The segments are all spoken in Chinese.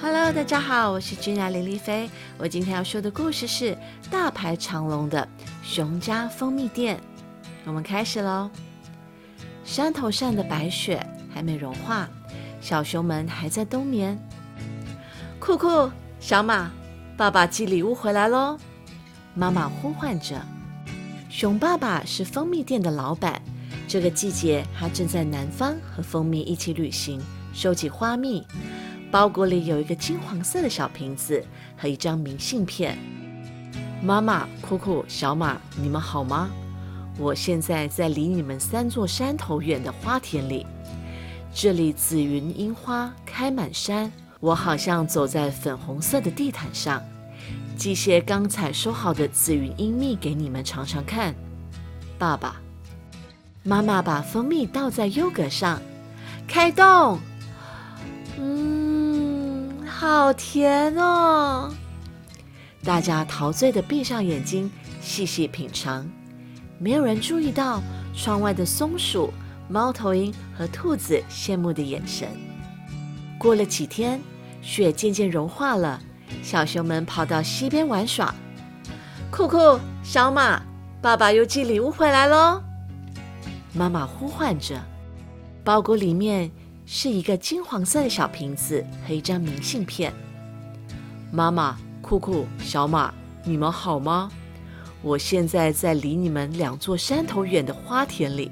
Hello，大家好，我是君雅林丽菲。我今天要说的故事是大排长龙的熊家蜂蜜店。我们开始喽。山头上的白雪还没融化，小熊们还在冬眠。酷酷，小马，爸爸寄礼物回来喽！妈妈呼唤着。熊爸爸是蜂蜜店的老板，这个季节他正在南方和蜂蜜一起旅行，收集花蜜。包裹里有一个金黄色的小瓶子和一张明信片。妈妈、酷酷、小马，你们好吗？我现在在离你们三座山头远的花田里，这里紫云樱花开满山，我好像走在粉红色的地毯上。寄些刚采收好的紫云樱蜜给你们尝尝看。爸爸妈妈把蜂蜜倒在优格上，开动。嗯好甜哦！大家陶醉的闭上眼睛，细细品尝。没有人注意到窗外的松鼠、猫头鹰和兔子羡慕的眼神。过了几天，雪渐渐融化了，小熊们跑到溪边玩耍。酷酷，小马，爸爸又寄礼物回来喽！妈妈呼唤着，包裹里面。是一个金黄色的小瓶子和一张明信片。妈妈、酷酷、小马，你们好吗？我现在在离你们两座山头远的花田里，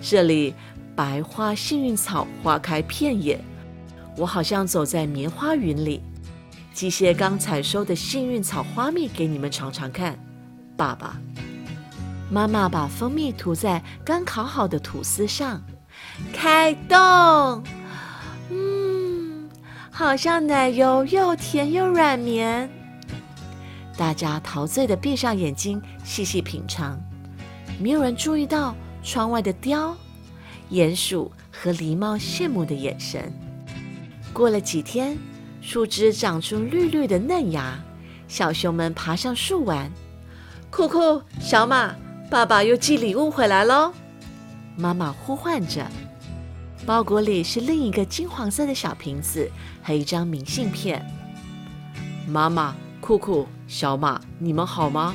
这里白花幸运草花开遍野，我好像走在棉花云里。寄些刚采收的幸运草花蜜给你们尝尝看。爸爸妈妈把蜂蜜涂在刚烤好的吐司上。开动，嗯，好像奶油又甜又软绵。大家陶醉的闭上眼睛，细细品尝。没有人注意到窗外的雕、鼹鼠和狸猫羡慕的眼神。过了几天，树枝长出绿绿的嫩芽，小熊们爬上树玩。酷酷，小马，爸爸又寄礼物回来喽！妈妈呼唤着，包裹里是另一个金黄色的小瓶子和一张明信片。妈妈、酷酷、小马，你们好吗？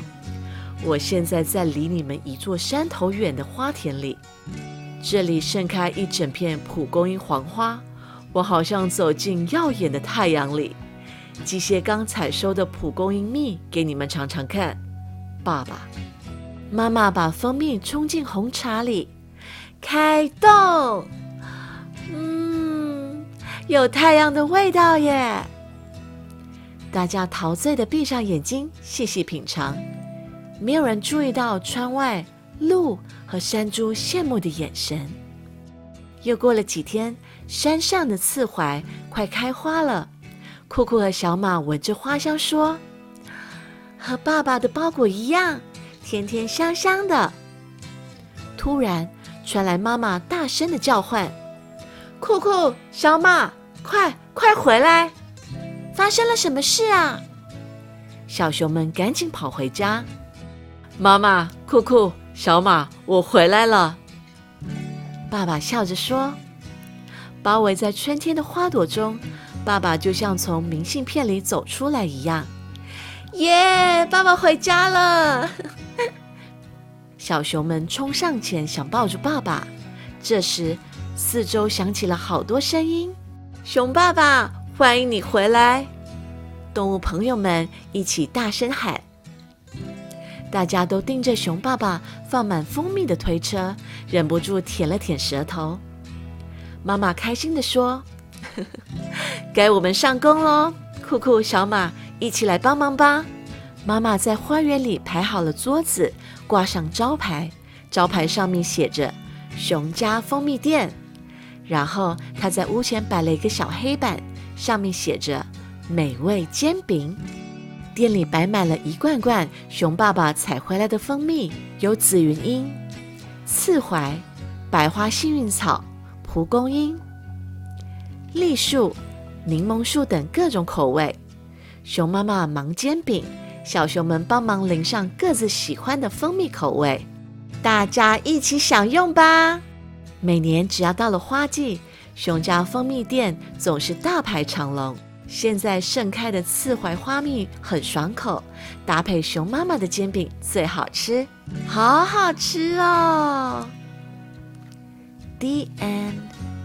我现在在离你们一座山头远的花田里，这里盛开一整片蒲公英黄花，我好像走进耀眼的太阳里。寄些刚采收的蒲公英蜜给你们尝尝看。爸爸妈妈把蜂蜜冲进红茶里。开动，有太阳的味道耶！大家陶醉的闭上眼睛，细细品尝。没有人注意到窗外鹿和山猪羡慕的眼神。又过了几天，山上的刺槐快开花了。酷酷和小马闻着花香说：“和爸爸的包裹一样，甜甜香香的。”突然。传来妈妈大声的叫唤：“酷酷，小马，快快回来！发生了什么事啊？”小熊们赶紧跑回家。妈妈，酷酷，小马，我回来了。爸爸笑着说：“包围在春天的花朵中，爸爸就像从明信片里走出来一样。”耶！爸爸回家了。小熊们冲上前想抱住爸爸，这时四周响起了好多声音：“熊爸爸，欢迎你回来！”动物朋友们一起大声喊。大家都盯着熊爸爸放满蜂蜜的推车，忍不住舔了舔舌头。妈妈开心地说：“ 该我们上工喽！酷酷、小马，一起来帮忙吧！”妈妈在花园里排好了桌子。挂上招牌，招牌上面写着“熊家蜂蜜店”。然后他在屋前摆了一个小黑板，上面写着“美味煎饼”。店里摆满了一罐罐熊爸爸采回来的蜂蜜，有紫云英、刺槐、百花幸运草、蒲公英、栗树、柠檬树等各种口味。熊妈妈忙煎饼。小熊们帮忙淋上各自喜欢的蜂蜜口味，大家一起享用吧。每年只要到了花季，熊家蜂蜜店总是大排长龙。现在盛开的刺槐花蜜很爽口，搭配熊妈妈的煎饼最好吃，好好吃哦。D N，。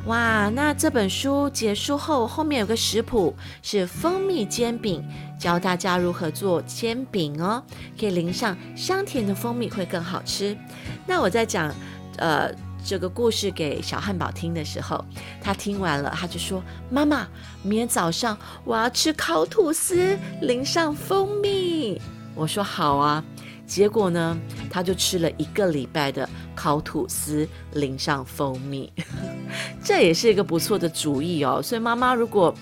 哇，那这本书结束后，后面有个食谱是蜂蜜煎饼，教大家如何做煎饼哦，可以淋上香甜的蜂蜜会更好吃。那我在讲，呃。这个故事给小汉堡听的时候，他听完了，他就说：“妈妈，明天早上我要吃烤吐司，淋上蜂蜜。”我说：“好啊。”结果呢，他就吃了一个礼拜的烤吐司，淋上蜂蜜，这也是一个不错的主意哦。所以妈妈如果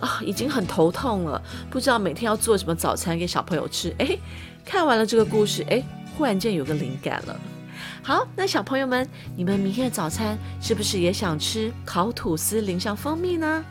啊已经很头痛了，不知道每天要做什么早餐给小朋友吃，哎，看完了这个故事，哎，忽然间有个灵感了。好，那小朋友们，你们明天的早餐是不是也想吃烤吐司淋上蜂蜜呢？